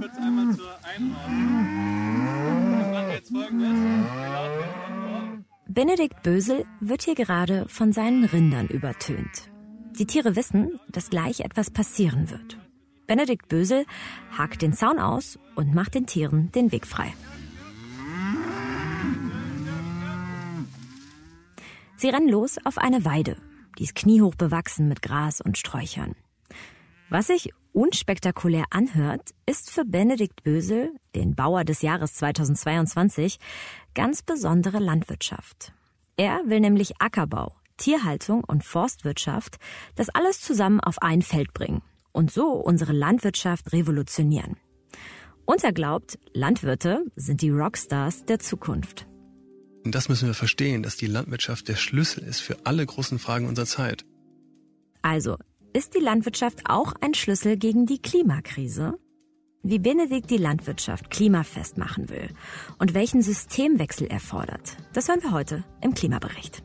kurz einmal zur Einordnung. Benedikt Bösel wird hier gerade von seinen Rindern übertönt. Die Tiere wissen, dass gleich etwas passieren wird. Benedikt Bösel hakt den Zaun aus und macht den Tieren den Weg frei. Sie rennen los auf eine Weide. Die ist kniehoch bewachsen mit Gras und Sträuchern. Was sich unspektakulär anhört, ist für Benedikt Bösel, den Bauer des Jahres 2022, ganz besondere Landwirtschaft. Er will nämlich Ackerbau, Tierhaltung und Forstwirtschaft, das alles zusammen auf ein Feld bringen und so unsere Landwirtschaft revolutionieren. Und er glaubt, Landwirte sind die Rockstars der Zukunft. Und das müssen wir verstehen, dass die Landwirtschaft der Schlüssel ist für alle großen Fragen unserer Zeit. Also, ist die Landwirtschaft auch ein Schlüssel gegen die Klimakrise? Wie Benedikt die Landwirtschaft klimafest machen will und welchen Systemwechsel er fordert, das hören wir heute im Klimabericht.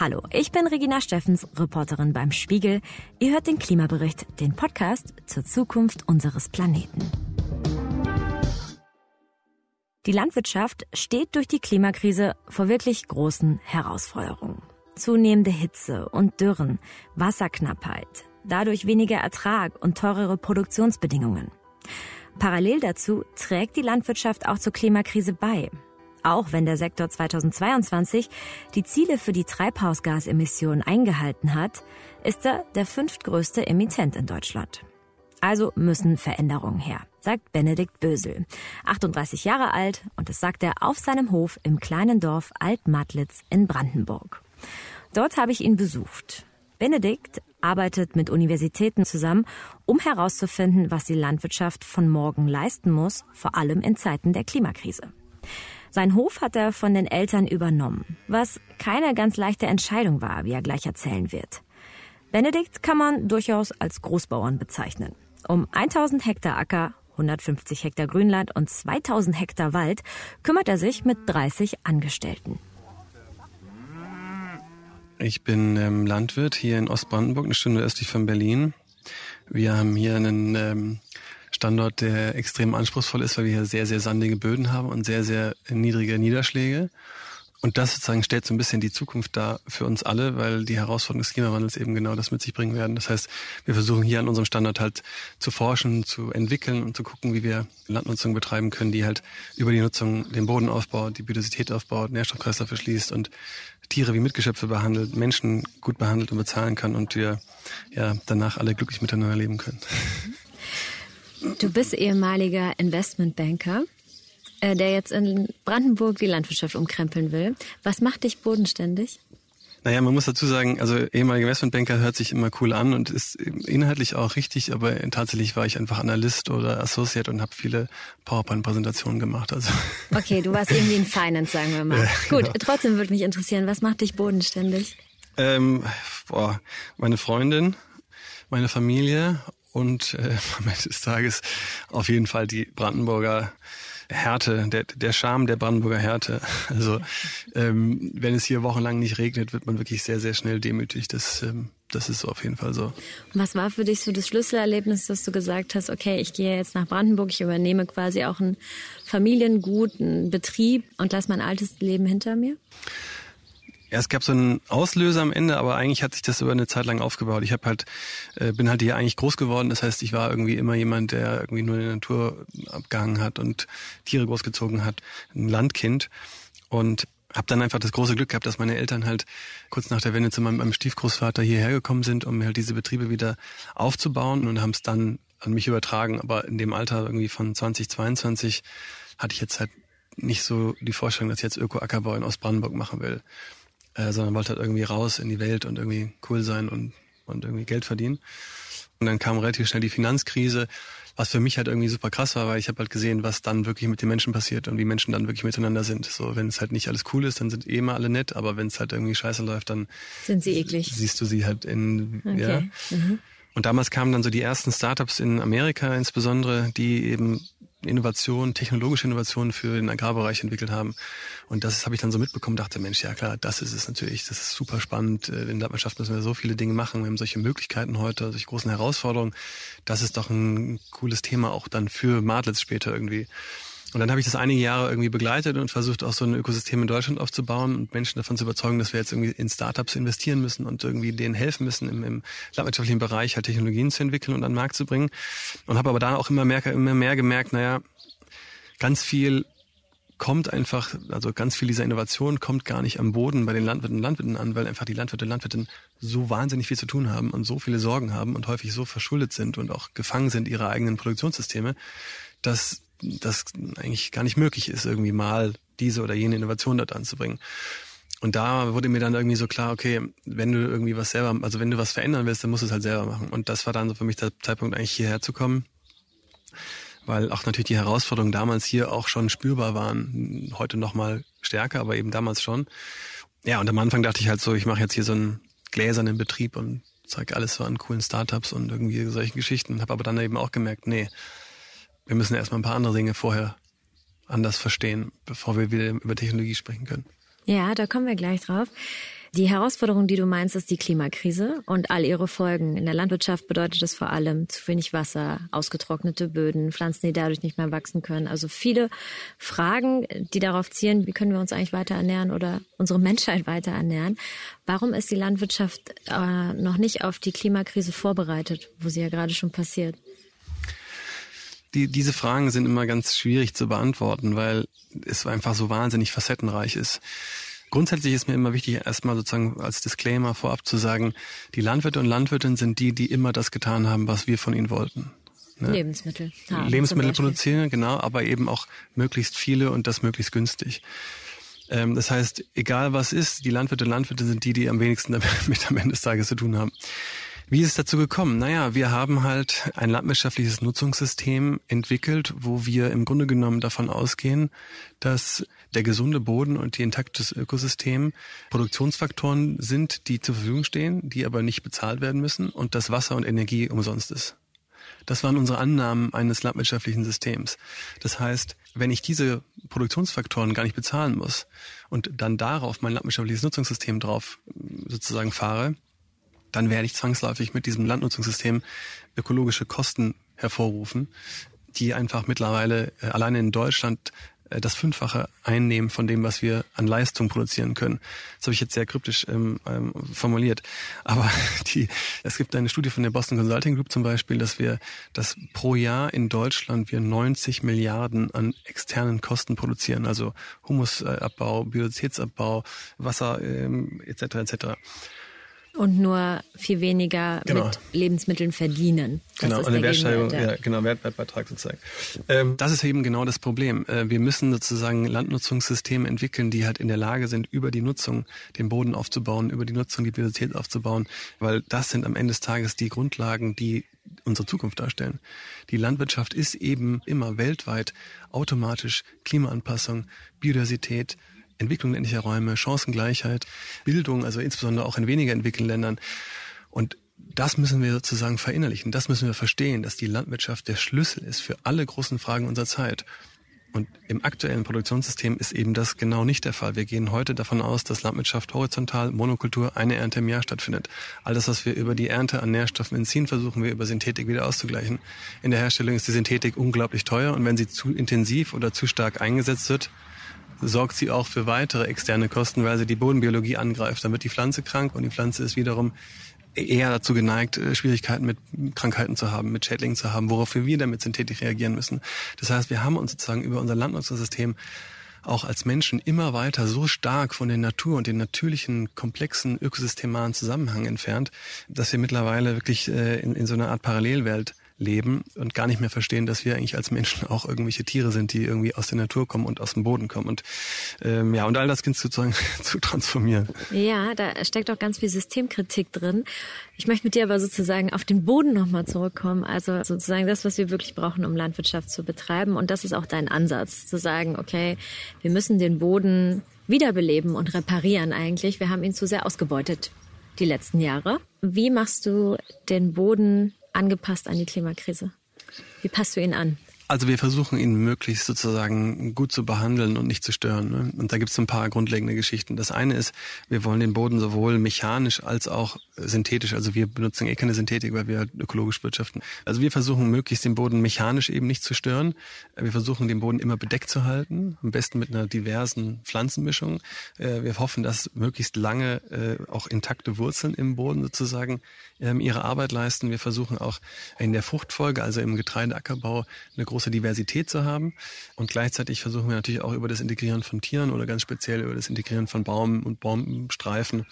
Hallo, ich bin Regina Steffens, Reporterin beim Spiegel. Ihr hört den Klimabericht, den Podcast zur Zukunft unseres Planeten. Die Landwirtschaft steht durch die Klimakrise vor wirklich großen Herausforderungen. Zunehmende Hitze und Dürren, Wasserknappheit, dadurch weniger Ertrag und teurere Produktionsbedingungen. Parallel dazu trägt die Landwirtschaft auch zur Klimakrise bei. Auch wenn der Sektor 2022 die Ziele für die Treibhausgasemissionen eingehalten hat, ist er der fünftgrößte Emittent in Deutschland. Also müssen Veränderungen her, sagt Benedikt Bösel, 38 Jahre alt, und das sagt er auf seinem Hof im kleinen Dorf Altmadlitz in Brandenburg. Dort habe ich ihn besucht. Benedikt arbeitet mit Universitäten zusammen, um herauszufinden, was die Landwirtschaft von morgen leisten muss, vor allem in Zeiten der Klimakrise. Sein Hof hat er von den Eltern übernommen, was keine ganz leichte Entscheidung war, wie er gleich erzählen wird. Benedikt kann man durchaus als Großbauern bezeichnen. Um 1000 Hektar Acker, 150 Hektar Grünland und 2000 Hektar Wald kümmert er sich mit 30 Angestellten. Ich bin ähm, Landwirt hier in Ostbrandenburg, eine Stunde östlich von Berlin. Wir haben hier einen ähm, Standort, der extrem anspruchsvoll ist, weil wir hier sehr, sehr sandige Böden haben und sehr, sehr niedrige Niederschläge. Und das sozusagen stellt so ein bisschen die Zukunft dar für uns alle, weil die Herausforderungen des Klimawandels eben genau das mit sich bringen werden. Das heißt, wir versuchen hier an unserem Standort halt zu forschen, zu entwickeln und zu gucken, wie wir Landnutzung betreiben können, die halt über die Nutzung den Boden aufbaut, die Biodiversität aufbaut, Nährstoffkreislauf verschließt und Tiere wie Mitgeschöpfe behandelt, Menschen gut behandelt und bezahlen kann und wir ja danach alle glücklich miteinander leben können. Du bist ehemaliger Investmentbanker, äh, der jetzt in Brandenburg die Landwirtschaft umkrempeln will. Was macht dich bodenständig? Naja, man muss dazu sagen, also ehemaliger Investmentbanker hört sich immer cool an und ist inhaltlich auch richtig, aber tatsächlich war ich einfach Analyst oder Associate und habe viele PowerPoint-Präsentationen gemacht. Also. Okay, du warst irgendwie in Finance, sagen wir mal. Ja, Gut, genau. trotzdem würde mich interessieren, was macht dich bodenständig? Ähm, boah, meine Freundin, meine Familie und äh, am Ende des Tages auf jeden Fall die Brandenburger Härte, der, der Charme der Brandenburger Härte. Also ähm, wenn es hier wochenlang nicht regnet, wird man wirklich sehr, sehr schnell demütig. Das, ähm, das ist auf jeden Fall so. was war für dich so das Schlüsselerlebnis, dass du gesagt hast, okay, ich gehe jetzt nach Brandenburg, ich übernehme quasi auch ein Familiengut, einen Betrieb und lasse mein altes Leben hinter mir? Ja, es gab so einen Auslöser am Ende, aber eigentlich hat sich das über eine Zeit lang aufgebaut. Ich habe halt, äh, bin halt hier eigentlich groß geworden. Das heißt, ich war irgendwie immer jemand, der irgendwie nur in der Natur abgehangen hat und Tiere großgezogen hat, ein Landkind. Und habe dann einfach das große Glück gehabt, dass meine Eltern halt kurz nach der Wende zu meinem, meinem Stiefgroßvater hierher gekommen sind, um halt diese Betriebe wieder aufzubauen und haben es dann an mich übertragen. Aber in dem Alter irgendwie von 2022 hatte ich jetzt halt nicht so die Vorstellung, dass ich jetzt Öko-Ackerbau in Ostbrandenburg machen will äh, sondern wollte halt irgendwie raus in die Welt und irgendwie cool sein und, und irgendwie Geld verdienen. Und dann kam relativ schnell die Finanzkrise, was für mich halt irgendwie super krass war, weil ich habe halt gesehen, was dann wirklich mit den Menschen passiert und wie Menschen dann wirklich miteinander sind. So, wenn es halt nicht alles cool ist, dann sind eh immer alle nett, aber wenn es halt irgendwie scheiße läuft, dann sind sie eklig. Siehst du sie halt in okay. ja. Mhm. Und damals kamen dann so die ersten Startups in Amerika insbesondere, die eben Innovationen, technologische Innovationen für den Agrarbereich entwickelt haben. Und das habe ich dann so mitbekommen, dachte, Mensch, ja klar, das ist es natürlich, das ist super spannend. Äh, in der Landwirtschaft müssen wir so viele Dinge machen, wir haben solche Möglichkeiten heute, solche großen Herausforderungen. Das ist doch ein cooles Thema auch dann für Madlitz später irgendwie. Und dann habe ich das einige Jahre irgendwie begleitet und versucht, auch so ein Ökosystem in Deutschland aufzubauen und Menschen davon zu überzeugen, dass wir jetzt irgendwie in Startups investieren müssen und irgendwie denen helfen müssen, im, im landwirtschaftlichen Bereich halt Technologien zu entwickeln und an den Markt zu bringen. Und habe aber da auch immer mehr, immer mehr gemerkt, naja, ganz viel kommt einfach, also ganz viel dieser Innovation kommt gar nicht am Boden bei den Landwirten und Landwirten an, weil einfach die Landwirte und Landwirtinnen so wahnsinnig viel zu tun haben und so viele Sorgen haben und häufig so verschuldet sind und auch gefangen sind ihrer eigenen Produktionssysteme, dass das eigentlich gar nicht möglich ist, irgendwie mal diese oder jene Innovation dort anzubringen. Und da wurde mir dann irgendwie so klar, okay, wenn du irgendwie was selber, also wenn du was verändern willst, dann musst du es halt selber machen. Und das war dann so für mich der Zeitpunkt, eigentlich hierher zu kommen weil auch natürlich die Herausforderungen damals hier auch schon spürbar waren. Heute noch mal stärker, aber eben damals schon. Ja, und am Anfang dachte ich halt so, ich mache jetzt hier so einen gläsernen Betrieb und zeige alles so an coolen Startups und irgendwie solche Geschichten. Habe aber dann eben auch gemerkt, nee, wir müssen erstmal ein paar andere Dinge vorher anders verstehen, bevor wir wieder über Technologie sprechen können. Ja, da kommen wir gleich drauf. Die Herausforderung, die du meinst, ist die Klimakrise und all ihre Folgen. In der Landwirtschaft bedeutet das vor allem zu wenig Wasser, ausgetrocknete Böden, Pflanzen, die dadurch nicht mehr wachsen können. Also viele Fragen, die darauf zielen, wie können wir uns eigentlich weiter ernähren oder unsere Menschheit weiter ernähren. Warum ist die Landwirtschaft äh, noch nicht auf die Klimakrise vorbereitet, wo sie ja gerade schon passiert? Die, diese Fragen sind immer ganz schwierig zu beantworten, weil es einfach so wahnsinnig facettenreich ist. Grundsätzlich ist mir immer wichtig, erstmal sozusagen als Disclaimer vorab zu sagen, die Landwirte und Landwirtinnen sind die, die immer das getan haben, was wir von ihnen wollten. Ne? Lebensmittel. Haben, Lebensmittel produzieren, genau, aber eben auch möglichst viele und das möglichst günstig. Ähm, das heißt, egal was ist, die Landwirte und Landwirte sind die, die am wenigsten damit am Ende des Tages zu tun haben. Wie ist es dazu gekommen? Naja, wir haben halt ein landwirtschaftliches Nutzungssystem entwickelt, wo wir im Grunde genommen davon ausgehen, dass der gesunde Boden und die intaktes Ökosystem Produktionsfaktoren sind, die zur Verfügung stehen, die aber nicht bezahlt werden müssen und dass Wasser und Energie umsonst ist. Das waren unsere Annahmen eines landwirtschaftlichen Systems. Das heißt, wenn ich diese Produktionsfaktoren gar nicht bezahlen muss und dann darauf mein landwirtschaftliches Nutzungssystem drauf sozusagen fahre, dann werde ich zwangsläufig mit diesem Landnutzungssystem ökologische Kosten hervorrufen, die einfach mittlerweile äh, alleine in Deutschland äh, das Fünffache einnehmen von dem, was wir an Leistung produzieren können. Das habe ich jetzt sehr kryptisch ähm, ähm, formuliert. Aber die, es gibt eine Studie von der Boston Consulting Group zum Beispiel, dass wir, dass pro Jahr in Deutschland wir 90 Milliarden an externen Kosten produzieren, also Humusabbau, Biodiversitätsabbau, Wasser ähm, etc. etc. Und nur viel weniger genau. mit Lebensmitteln verdienen. Das genau, eine Wertsteigerung, ja. ja, genau, Wert, Wertbeitrag sozusagen. Ähm, das ist eben genau das Problem. Äh, wir müssen sozusagen Landnutzungssysteme entwickeln, die halt in der Lage sind, über die Nutzung den Boden aufzubauen, über die Nutzung die Biodiversität aufzubauen, weil das sind am Ende des Tages die Grundlagen, die unsere Zukunft darstellen. Die Landwirtschaft ist eben immer weltweit automatisch Klimaanpassung, Biodiversität, Entwicklung ländlicher Räume, Chancengleichheit, Bildung, also insbesondere auch in weniger entwickelten Ländern. Und das müssen wir sozusagen verinnerlichen. Das müssen wir verstehen, dass die Landwirtschaft der Schlüssel ist für alle großen Fragen unserer Zeit. Und im aktuellen Produktionssystem ist eben das genau nicht der Fall. Wir gehen heute davon aus, dass Landwirtschaft horizontal, Monokultur, eine Ernte im Jahr stattfindet. Alles, was wir über die Ernte an Nährstoffen entziehen, versuchen wir über Synthetik wieder auszugleichen. In der Herstellung ist die Synthetik unglaublich teuer und wenn sie zu intensiv oder zu stark eingesetzt wird, sorgt sie auch für weitere externe Kosten, weil sie die Bodenbiologie angreift. Dann wird die Pflanze krank und die Pflanze ist wiederum eher dazu geneigt, äh, Schwierigkeiten mit Krankheiten zu haben, mit Schädlingen zu haben, worauf wir wieder mit Synthetik reagieren müssen. Das heißt, wir haben uns sozusagen über unser Landnutzungssystem auch als Menschen immer weiter so stark von der Natur und den natürlichen, komplexen ökosystemaren Zusammenhang entfernt, dass wir mittlerweile wirklich äh, in, in so einer Art Parallelwelt leben und gar nicht mehr verstehen, dass wir eigentlich als Menschen auch irgendwelche Tiere sind, die irgendwie aus der Natur kommen und aus dem Boden kommen. Und ähm, ja, und all das sozusagen zu transformieren. Ja, da steckt auch ganz viel Systemkritik drin. Ich möchte mit dir aber sozusagen auf den Boden nochmal zurückkommen. Also sozusagen das, was wir wirklich brauchen, um Landwirtschaft zu betreiben. Und das ist auch dein Ansatz, zu sagen, okay, wir müssen den Boden wiederbeleben und reparieren eigentlich. Wir haben ihn zu sehr ausgebeutet die letzten Jahre. Wie machst du den Boden angepasst an die Klimakrise? Wie passt du ihn an? Also wir versuchen ihn möglichst sozusagen gut zu behandeln und nicht zu stören. Ne? Und da gibt es ein paar grundlegende Geschichten. Das eine ist, wir wollen den Boden sowohl mechanisch als auch synthetisch, also wir benutzen eh keine Synthetik, weil wir ökologisch wirtschaften. Also wir versuchen möglichst den Boden mechanisch eben nicht zu stören. Wir versuchen den Boden immer bedeckt zu halten, am besten mit einer diversen Pflanzenmischung. Äh, wir hoffen, dass möglichst lange äh, auch intakte Wurzeln im Boden sozusagen ähm, ihre Arbeit leisten. Wir versuchen auch in der Fruchtfolge, also im Getreideackerbau, eine große Diversität zu haben. Und gleichzeitig versuchen wir natürlich auch über das Integrieren von Tieren oder ganz speziell über das Integrieren von Baum- und Baumstreifen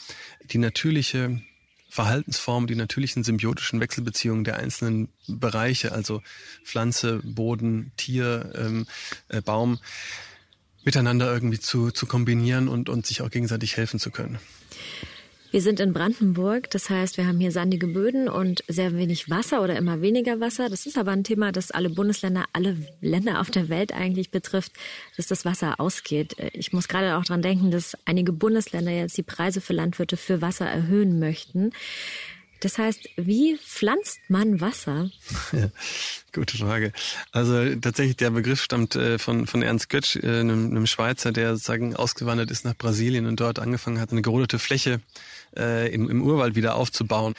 die natürliche Verhaltensform, die natürlichen symbiotischen Wechselbeziehungen der einzelnen Bereiche, also Pflanze, Boden, Tier, ähm, äh, Baum, miteinander irgendwie zu, zu kombinieren und, und sich auch gegenseitig helfen zu können. Wir sind in Brandenburg, das heißt, wir haben hier sandige Böden und sehr wenig Wasser oder immer weniger Wasser. Das ist aber ein Thema, das alle Bundesländer, alle Länder auf der Welt eigentlich betrifft, dass das Wasser ausgeht. Ich muss gerade auch dran denken, dass einige Bundesländer jetzt die Preise für Landwirte für Wasser erhöhen möchten. Das heißt, wie pflanzt man Wasser? Ja, gute Frage. Also tatsächlich der Begriff stammt äh, von, von Ernst Götsch, äh, einem, einem Schweizer, der sozusagen ausgewandert ist nach Brasilien und dort angefangen hat, eine gerodete Fläche äh, im, im Urwald wieder aufzubauen.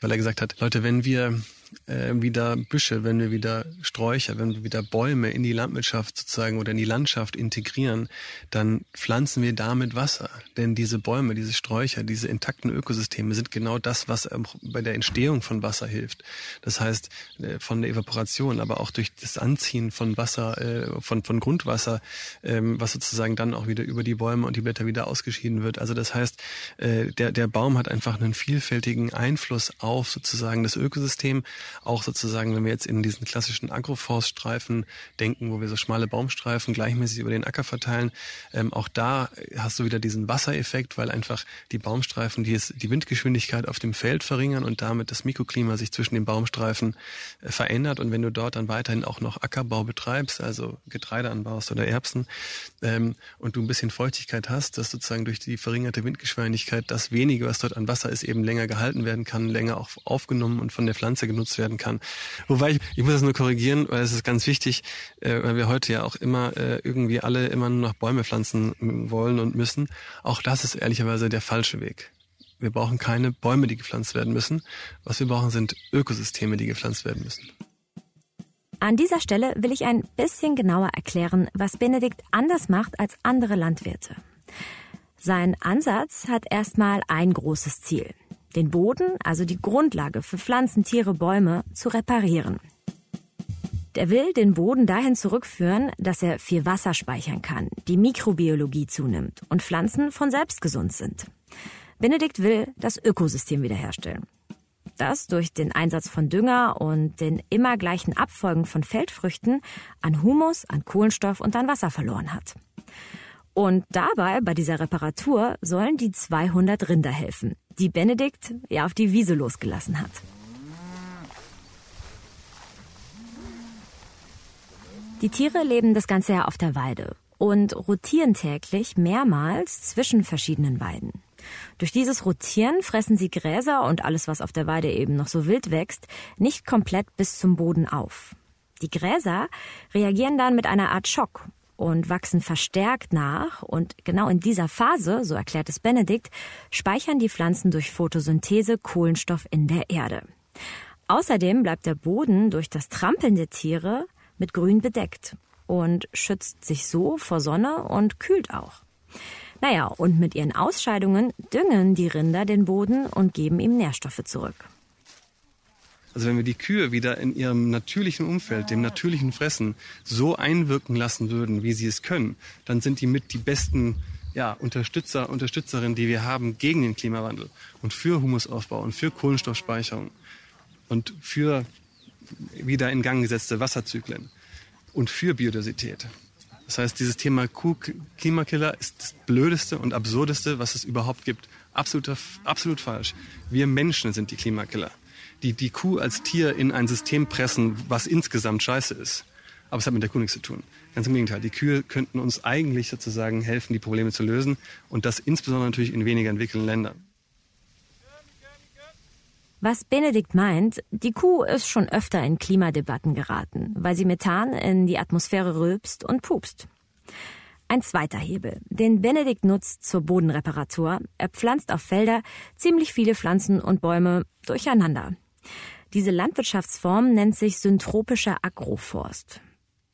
Weil er gesagt hat, Leute, wenn wir äh, wieder Büsche, wenn wir wieder Sträucher, wenn wir wieder Bäume in die Landwirtschaft sozusagen oder in die Landschaft integrieren, dann pflanzen wir damit Wasser. Denn diese Bäume, diese Sträucher, diese intakten Ökosysteme sind genau das, was bei der Entstehung von Wasser hilft. Das heißt, äh, von der Evaporation, aber auch durch das Anziehen von Wasser, äh, von, von Grundwasser, ähm, was sozusagen dann auch wieder über die Bäume und die Blätter wieder ausgeschieden wird. Also das heißt, äh, der, der Baum hat einfach einen vielfältigen Einfluss auf sozusagen das Ökosystem, auch sozusagen, wenn wir jetzt in diesen klassischen Agroforststreifen denken, wo wir so schmale Baumstreifen gleichmäßig über den Acker verteilen, ähm, auch da hast du wieder diesen Wassereffekt, weil einfach die Baumstreifen die, die Windgeschwindigkeit auf dem Feld verringern und damit das Mikroklima sich zwischen den Baumstreifen äh, verändert. Und wenn du dort dann weiterhin auch noch Ackerbau betreibst, also Getreide anbaust oder Erbsen, ähm, und du ein bisschen Feuchtigkeit hast, dass sozusagen durch die verringerte Windgeschwindigkeit das wenige, was dort an Wasser ist, eben länger gehalten werden kann, länger auch aufgenommen und von der Pflanze genutzt genutzt werden kann. Wobei ich, ich muss das nur korrigieren, weil es ist ganz wichtig, äh, weil wir heute ja auch immer äh, irgendwie alle immer nur noch Bäume pflanzen wollen und müssen. Auch das ist ehrlicherweise der falsche Weg. Wir brauchen keine Bäume, die gepflanzt werden müssen. Was wir brauchen, sind Ökosysteme, die gepflanzt werden müssen. An dieser Stelle will ich ein bisschen genauer erklären, was Benedikt anders macht als andere Landwirte. Sein Ansatz hat erstmal ein großes Ziel den Boden, also die Grundlage für Pflanzen, Tiere, Bäume, zu reparieren. Der will den Boden dahin zurückführen, dass er viel Wasser speichern kann, die Mikrobiologie zunimmt und Pflanzen von selbst gesund sind. Benedikt will das Ökosystem wiederherstellen. Das durch den Einsatz von Dünger und den immer gleichen Abfolgen von Feldfrüchten an Humus, an Kohlenstoff und an Wasser verloren hat. Und dabei, bei dieser Reparatur, sollen die 200 Rinder helfen, die Benedikt ja auf die Wiese losgelassen hat. Die Tiere leben das ganze Jahr auf der Weide und rotieren täglich mehrmals zwischen verschiedenen Weiden. Durch dieses Rotieren fressen sie Gräser und alles, was auf der Weide eben noch so wild wächst, nicht komplett bis zum Boden auf. Die Gräser reagieren dann mit einer Art Schock und wachsen verstärkt nach. Und genau in dieser Phase, so erklärt es Benedikt, speichern die Pflanzen durch Photosynthese Kohlenstoff in der Erde. Außerdem bleibt der Boden durch das Trampeln der Tiere mit Grün bedeckt und schützt sich so vor Sonne und kühlt auch. Naja, und mit ihren Ausscheidungen düngen die Rinder den Boden und geben ihm Nährstoffe zurück. Also wenn wir die Kühe wieder in ihrem natürlichen Umfeld, dem natürlichen Fressen, so einwirken lassen würden, wie sie es können, dann sind die mit die besten ja, Unterstützer, Unterstützerinnen, die wir haben gegen den Klimawandel und für Humusaufbau und für Kohlenstoffspeicherung und für wieder in Gang gesetzte Wasserzyklen und für Biodiversität. Das heißt, dieses Thema Klimakiller ist das blödeste und absurdeste, was es überhaupt gibt. Absolut, absolut falsch. Wir Menschen sind die Klimakiller die, die Kuh als Tier in ein System pressen, was insgesamt scheiße ist. Aber es hat mit der Kuh nichts zu tun. Ganz im Gegenteil. Die Kühe könnten uns eigentlich sozusagen helfen, die Probleme zu lösen. Und das insbesondere natürlich in weniger entwickelten Ländern. Was Benedikt meint, die Kuh ist schon öfter in Klimadebatten geraten, weil sie Methan in die Atmosphäre rülpst und pupst. Ein zweiter Hebel, den Benedikt nutzt zur Bodenreparatur. Er pflanzt auf Felder ziemlich viele Pflanzen und Bäume durcheinander. Diese Landwirtschaftsform nennt sich syntropischer Agroforst.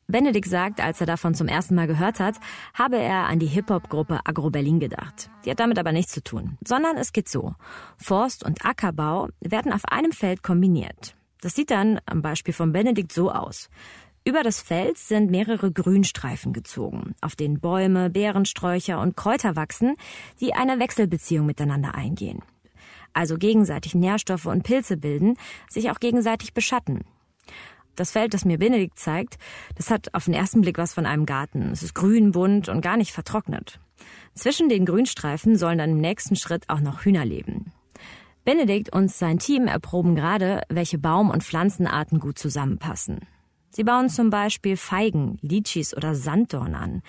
Benedikt sagt, als er davon zum ersten Mal gehört hat, habe er an die Hip-Hop-Gruppe Agro Berlin gedacht. Die hat damit aber nichts zu tun, sondern es geht so. Forst- und Ackerbau werden auf einem Feld kombiniert. Das sieht dann am Beispiel von Benedikt so aus. Über das Feld sind mehrere Grünstreifen gezogen, auf denen Bäume, Beerensträucher und Kräuter wachsen, die eine Wechselbeziehung miteinander eingehen. Also gegenseitig Nährstoffe und Pilze bilden, sich auch gegenseitig beschatten. Das Feld, das mir Benedikt zeigt, das hat auf den ersten Blick was von einem Garten. Es ist grün, bunt und gar nicht vertrocknet. Zwischen den Grünstreifen sollen dann im nächsten Schritt auch noch Hühner leben. Benedikt und sein Team erproben gerade, welche Baum- und Pflanzenarten gut zusammenpassen. Sie bauen zum Beispiel Feigen, Litschis oder Sanddorn an.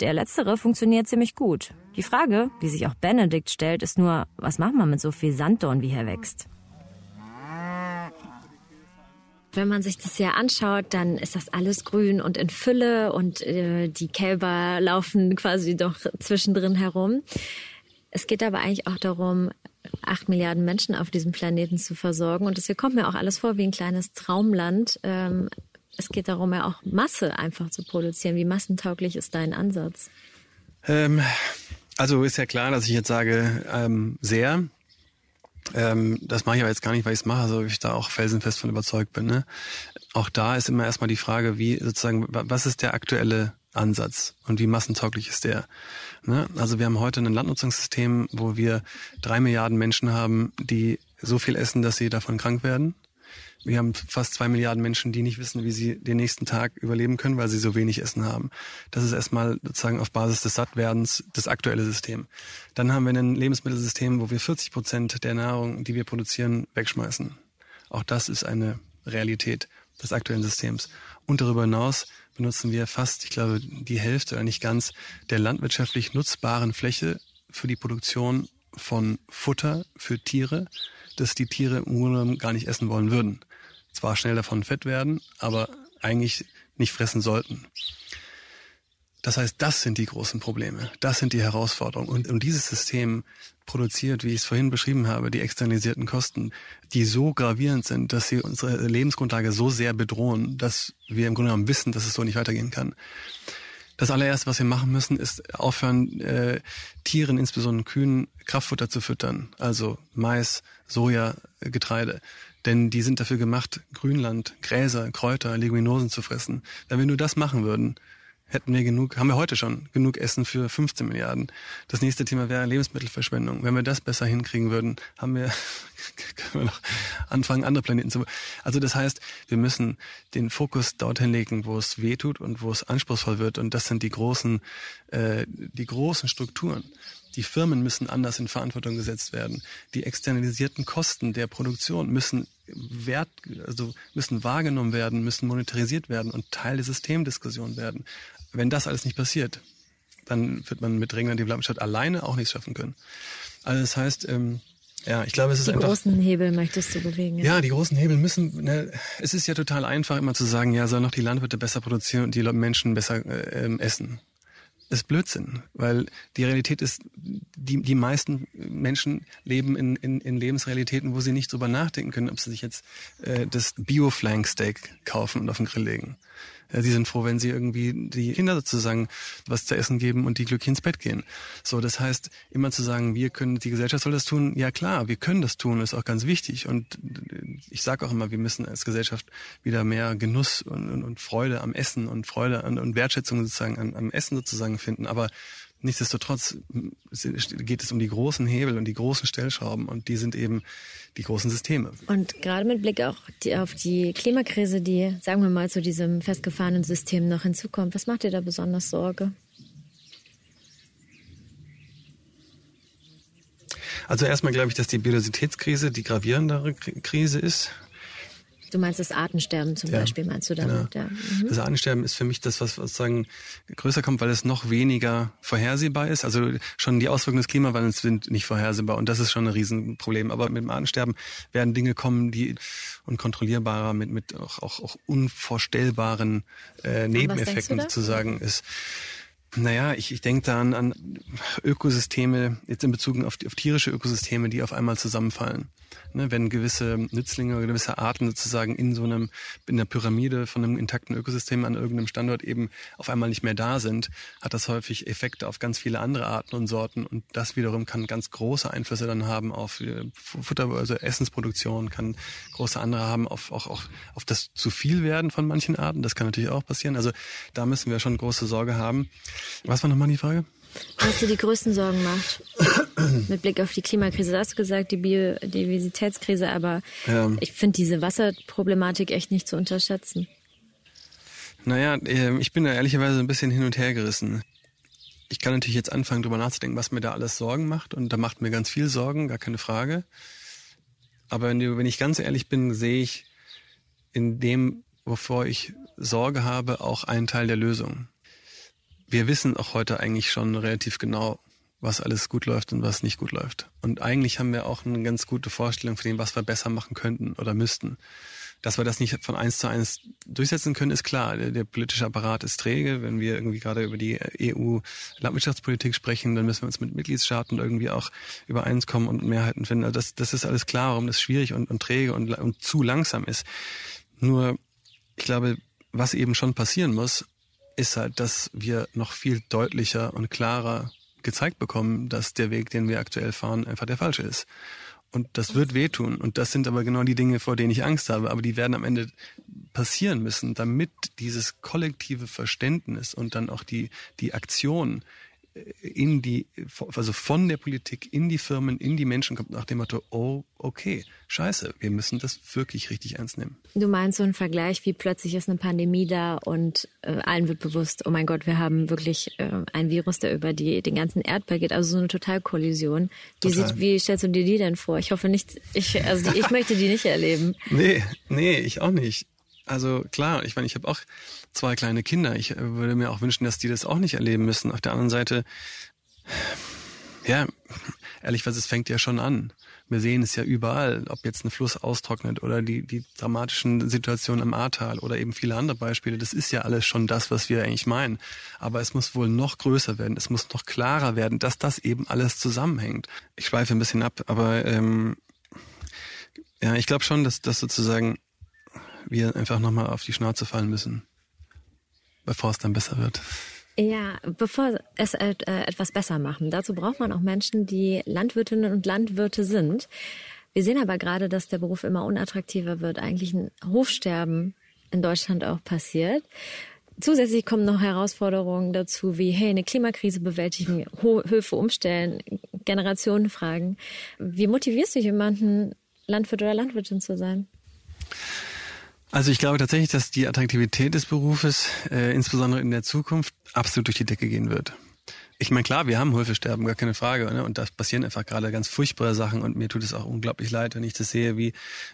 Der letztere funktioniert ziemlich gut. Die Frage, die sich auch Benedikt stellt, ist nur, was macht man mit so viel Sanddorn, wie hier wächst? Wenn man sich das hier anschaut, dann ist das alles grün und in Fülle und äh, die Kälber laufen quasi doch zwischendrin herum. Es geht aber eigentlich auch darum, acht Milliarden Menschen auf diesem Planeten zu versorgen. Und hier kommt mir auch alles vor wie ein kleines Traumland. Ähm, es geht darum, ja auch Masse einfach zu produzieren. Wie massentauglich ist dein Ansatz? Ähm, also ist ja klar, dass ich jetzt sage, ähm, sehr. Ähm, das mache ich aber jetzt gar nicht, weil ich es mache, sondern ich da auch felsenfest von überzeugt bin. Ne? Auch da ist immer erstmal die Frage, wie sozusagen, was ist der aktuelle Ansatz und wie massentauglich ist der? Ne? Also wir haben heute ein Landnutzungssystem, wo wir drei Milliarden Menschen haben, die so viel essen, dass sie davon krank werden. Wir haben fast zwei Milliarden Menschen, die nicht wissen, wie sie den nächsten Tag überleben können, weil sie so wenig Essen haben. Das ist erstmal sozusagen auf Basis des Sattwerdens das aktuelle System. Dann haben wir ein Lebensmittelsystem, wo wir 40 Prozent der Nahrung, die wir produzieren, wegschmeißen. Auch das ist eine Realität des aktuellen Systems. Und darüber hinaus benutzen wir fast, ich glaube, die Hälfte oder nicht ganz der landwirtschaftlich nutzbaren Fläche für die Produktion von Futter für Tiere, das die Tiere im Grunde gar nicht essen wollen würden zwar schnell davon fett werden, aber eigentlich nicht fressen sollten. Das heißt, das sind die großen Probleme, das sind die Herausforderungen. Und, und dieses System produziert, wie ich es vorhin beschrieben habe, die externalisierten Kosten, die so gravierend sind, dass sie unsere Lebensgrundlage so sehr bedrohen, dass wir im Grunde genommen wissen, dass es so nicht weitergehen kann. Das allererste, was wir machen müssen, ist aufhören, äh, Tieren, insbesondere Kühen, Kraftfutter zu füttern. Also Mais, Soja, Getreide. Denn die sind dafür gemacht, Grünland, Gräser, Kräuter, Leguminosen zu fressen. Wenn wir nur das machen würden, hätten wir genug, haben wir heute schon genug Essen für 15 Milliarden. Das nächste Thema wäre Lebensmittelverschwendung. Wenn wir das besser hinkriegen würden, haben wir, können wir noch anfangen, andere Planeten zu. Also das heißt, wir müssen den Fokus dorthin legen, wo es weh tut und wo es anspruchsvoll wird. Und das sind die großen, äh, die großen Strukturen. Die Firmen müssen anders in Verantwortung gesetzt werden. Die externalisierten Kosten der Produktion müssen wert, also müssen wahrgenommen werden, müssen monetarisiert werden und Teil der Systemdiskussion werden. Wenn das alles nicht passiert, dann wird man mit regenerativer Landwirtschaft alleine auch nichts schaffen können. Also das heißt, ähm, ja, ich glaube, es ist die einfach. Die großen Hebel möchtest du bewegen. Ja, ja die großen Hebel müssen. Ne, es ist ja total einfach, immer zu sagen, ja, sollen noch die Landwirte besser produzieren und die Menschen besser äh, ähm, essen ist Blödsinn, weil die Realität ist, die, die meisten Menschen leben in, in, in Lebensrealitäten, wo sie nicht drüber nachdenken können, ob sie sich jetzt äh, das Bio-Flank-Steak kaufen und auf den Grill legen. Ja, sie sind froh, wenn sie irgendwie die Kinder sozusagen was zu essen geben und die glücklich ins Bett gehen. So, das heißt, immer zu sagen, wir können, die Gesellschaft soll das tun, ja klar, wir können das tun, ist auch ganz wichtig. Und ich sage auch immer, wir müssen als Gesellschaft wieder mehr Genuss und, und, und Freude am Essen und Freude an, und Wertschätzung sozusagen an, am Essen sozusagen finden. Aber Nichtsdestotrotz geht es um die großen Hebel und die großen Stellschrauben und die sind eben die großen Systeme. Und gerade mit Blick auch auf die Klimakrise, die, sagen wir mal, zu diesem festgefahrenen System noch hinzukommt, was macht dir da besonders Sorge? Also erstmal glaube ich, dass die Biodiversitätskrise die gravierendere Krise ist. Du meinst das Artensterben zum Ja, Beispiel, meinst du damit? genau. Ja. Mhm. Das Artensterben ist für mich das, was sozusagen größer kommt, weil es noch weniger vorhersehbar ist. Also schon die Auswirkungen des Klimawandels sind nicht vorhersehbar und das ist schon ein Riesenproblem. Aber mit dem Artensterben werden Dinge kommen, die unkontrollierbarer, mit, mit auch, auch, auch unvorstellbaren äh, Nebeneffekten sozusagen ist. Naja, ich, ich denke da an, an Ökosysteme, jetzt in Bezug auf, auf tierische Ökosysteme, die auf einmal zusammenfallen. Ne, wenn gewisse Nützlinge oder gewisse Arten sozusagen in so einem, in der Pyramide von einem intakten Ökosystem an irgendeinem Standort eben auf einmal nicht mehr da sind, hat das häufig Effekte auf ganz viele andere Arten und Sorten und das wiederum kann ganz große Einflüsse dann haben auf äh, Futter, also Essensproduktion, kann große andere haben auf, auch, auch auf das zu viel werden von manchen Arten. Das kann natürlich auch passieren. Also da müssen wir schon große Sorge haben. Was war nochmal die Frage? Was dir die größten Sorgen macht mit Blick auf die Klimakrise? Da hast du gesagt, die Biodiversitätskrise, aber Ja. ich finde diese Wasserproblematik echt nicht zu unterschätzen. Naja, äh, ich bin da ehrlicherweise ein bisschen hin und her gerissen. Ich kann natürlich jetzt anfangen, drüber nachzudenken, was mir da alles Sorgen macht. Und da macht mir ganz viel Sorgen, gar keine Frage. Aber wenn, du, wenn ich ganz ehrlich bin, sehe ich in dem, wovor ich Sorge habe, auch einen Teil der Lösung. Wir wissen auch heute eigentlich schon relativ genau, was alles gut läuft und was nicht gut läuft. Und eigentlich haben wir auch eine ganz gute Vorstellung von dem, was wir besser machen könnten oder müssten. Dass wir das nicht von eins zu eins durchsetzen können, ist klar. Der, der politische Apparat ist träge. Wenn wir irgendwie gerade über die EU-Landwirtschaftspolitik sprechen, dann müssen wir uns mit Mitgliedstaaten irgendwie auch übereinskommen und Mehrheiten finden. Also das, das ist alles klar, warum das schwierig und, und träge und, und zu langsam ist. Nur, ich glaube, was eben schon passieren muss, ist halt, dass wir noch viel deutlicher und klarer gezeigt bekommen, dass der Weg, den wir aktuell fahren, einfach der falsche ist. Und das wird wehtun. Und das sind aber genau die Dinge, vor denen ich Angst habe. Aber die werden am Ende passieren müssen, damit dieses kollektive Verständnis und dann auch die, die Aktion in die, also von der Politik in die Firmen, in die Menschen kommt nach dem Motto, oh, okay, scheiße, wir müssen das wirklich richtig ernst nehmen. Du meinst so einen Vergleich, wie plötzlich ist eine Pandemie da und äh, allen wird bewusst, oh mein Gott, wir haben wirklich äh, ein Virus, der über die, den ganzen Erdball geht, also so eine Totalkollision. Wie, Total. sieht, wie stellst du dir die denn vor? Ich hoffe nicht, ich, also die, ich möchte die nicht erleben. Nee, nee, ich auch nicht. Also klar, ich meine, ich habe auch zwei kleine Kinder. Ich äh, würde mir auch wünschen, dass die das auch nicht erleben müssen. Auf der anderen Seite, ja, ehrlich gesagt, es fängt ja schon an. Wir sehen es ja überall, ob jetzt ein Fluss austrocknet oder die, die dramatischen Situationen im Ahrtal oder eben viele andere Beispiele. Das ist ja alles schon das, was wir eigentlich meinen. Aber es muss wohl noch größer werden. Es muss noch klarer werden, dass das eben alles zusammenhängt. Ich schweife ein bisschen ab, aber ähm, ja, ich glaube schon, dass das sozusagen wir einfach nochmal auf die Schnauze fallen müssen, bevor es dann besser wird. Ja, bevor es äh, etwas besser machen, dazu braucht man auch Menschen, die Landwirtinnen und Landwirte sind. Wir sehen aber gerade, dass der Beruf immer unattraktiver wird, eigentlich ein Hofsterben in Deutschland auch passiert. Zusätzlich kommen noch Herausforderungen dazu, wie hey, eine Klimakrise bewältigen, Höfe umstellen, Generationenfragen. Wie motivierst du jemanden, Landwirt oder Landwirtin zu sein? Also ich glaube tatsächlich, dass die Attraktivität des Berufes äh, insbesondere in der Zukunft absolut durch die Decke gehen wird. Ich meine, klar, wir haben Höfesterben, gar keine Frage. Ne? Und da passieren einfach gerade ganz furchtbare Sachen und mir tut es auch unglaublich leid, wenn ich das sehe, wie,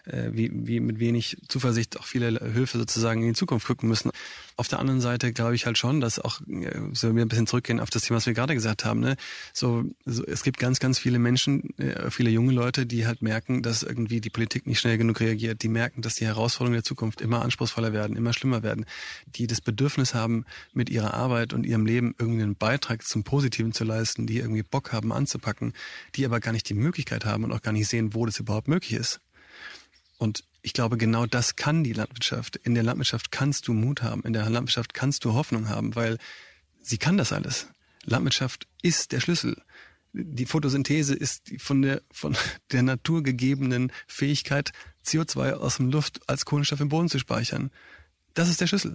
äh, wie, wie mit wenig Zuversicht auch viele Höfe sozusagen in die Zukunft gucken müssen. Auf der anderen Seite glaube ich halt schon, dass auch, äh, so wir ein bisschen zurückgehen auf das Thema, was wir gerade gesagt haben, ne? so, so es gibt ganz, ganz viele Menschen, äh, viele junge Leute, die halt merken, dass irgendwie die Politik nicht schnell genug reagiert, die merken, dass die Herausforderungen der Zukunft immer anspruchsvoller werden, immer schlimmer werden, die das Bedürfnis haben, mit ihrer Arbeit und ihrem Leben irgendwie einen Beitrag zum Positiven zu leisten, die irgendwie Bock haben anzupacken, die aber gar nicht die Möglichkeit haben und auch gar nicht sehen, wo das überhaupt möglich ist. Und ich glaube, genau das kann die Landwirtschaft. In der Landwirtschaft kannst du Mut haben, in der Landwirtschaft kannst du Hoffnung haben, weil sie kann das alles. Landwirtschaft ist der Schlüssel. Die Photosynthese ist die von der, von der Natur gegebenen Fähigkeit, CO2 aus dem Luft als Kohlenstoff im Boden zu speichern. Das ist der Schlüssel.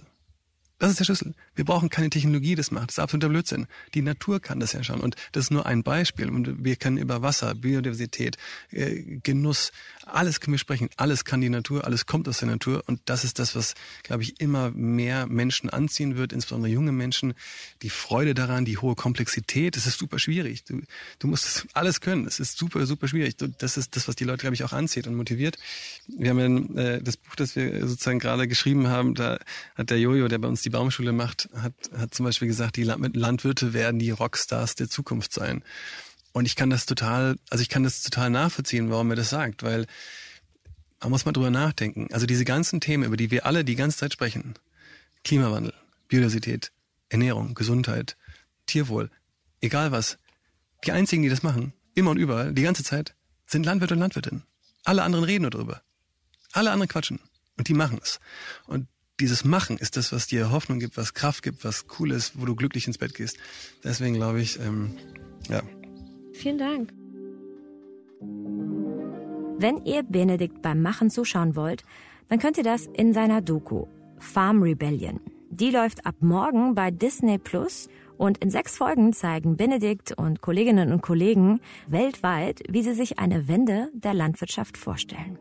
Das ist der Schlüssel. Wir brauchen keine Technologie, das macht. Das ist absoluter Blödsinn. Die Natur kann das ja schon. Und das ist nur ein Beispiel. Und wir können über Wasser, Biodiversität, äh, Genuss, alles können wir sprechen. Alles kann die Natur, alles kommt aus der Natur. Und das ist das, was, glaube ich, immer mehr Menschen anziehen wird, insbesondere junge Menschen. Die Freude daran, die hohe Komplexität. Es ist super schwierig. Du, du musst das alles können. Es ist super, super schwierig. Das ist das, was die Leute, glaube ich, auch anzieht und motiviert. Wir haben ja äh, das Buch, das wir sozusagen gerade geschrieben haben, da hat der Jojo, der bei uns die Baumschule macht, hat, hat zum Beispiel gesagt, die Landwirte werden die Rockstars der Zukunft sein. Und ich kann das total, also ich kann das total nachvollziehen, warum er das sagt, weil man muss mal drüber nachdenken. Also diese ganzen Themen, über die wir alle die ganze Zeit sprechen, Klimawandel, Biodiversität, Ernährung, Gesundheit, Tierwohl, egal was, die einzigen, die das machen, immer und überall, die ganze Zeit, sind Landwirte und Landwirtinnen. Alle anderen reden nur drüber. Alle anderen quatschen. Und die machen es. Und dieses Machen ist das, was dir Hoffnung gibt, was Kraft gibt, was cool ist, wo du glücklich ins Bett gehst. Deswegen glaube ich, ähm, ja. Vielen Dank. Wenn ihr Benedikt beim Machen zuschauen wollt, dann könnt ihr das in seiner Doku Farm Rebellion. Die läuft ab morgen bei Disney Plus und in sechs Folgen zeigen Benedikt und Kolleginnen und Kollegen weltweit, wie sie sich eine Wende der Landwirtschaft vorstellen.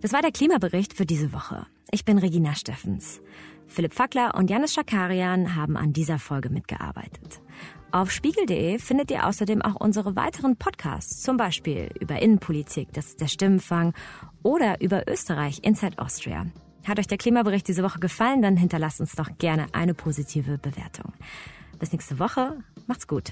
Das war der Klimabericht für diese Woche. Ich bin Regina Steffens. Philipp Fackler und Janis Schakarian haben an dieser Folge mitgearbeitet. Auf spiegel.de findet ihr außerdem auch unsere weiteren Podcasts, zum Beispiel über Innenpolitik, das ist der Stimmenfang, oder über Österreich, Inside Austria. Hat euch der Klimabericht diese Woche gefallen, dann hinterlasst uns doch gerne eine positive Bewertung. Bis nächste Woche. Macht's gut.